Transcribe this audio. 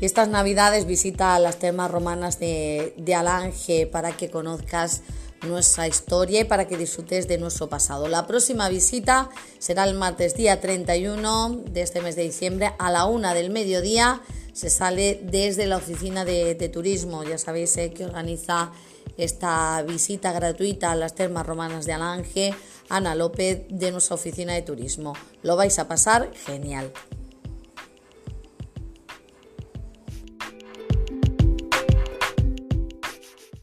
Y estas navidades visita las termas romanas de, Alange para que conozcas nuestra historia y para que disfrutes de nuestro pasado. La próxima visita será el martes día 31 de este mes de diciembre a la una del mediodía. Se sale desde la oficina de, turismo, ya sabéis eh, que organiza esta visita gratuita a las termas romanas de Alange, Ana López de nuestra oficina de turismo. Lo vais a pasar genial.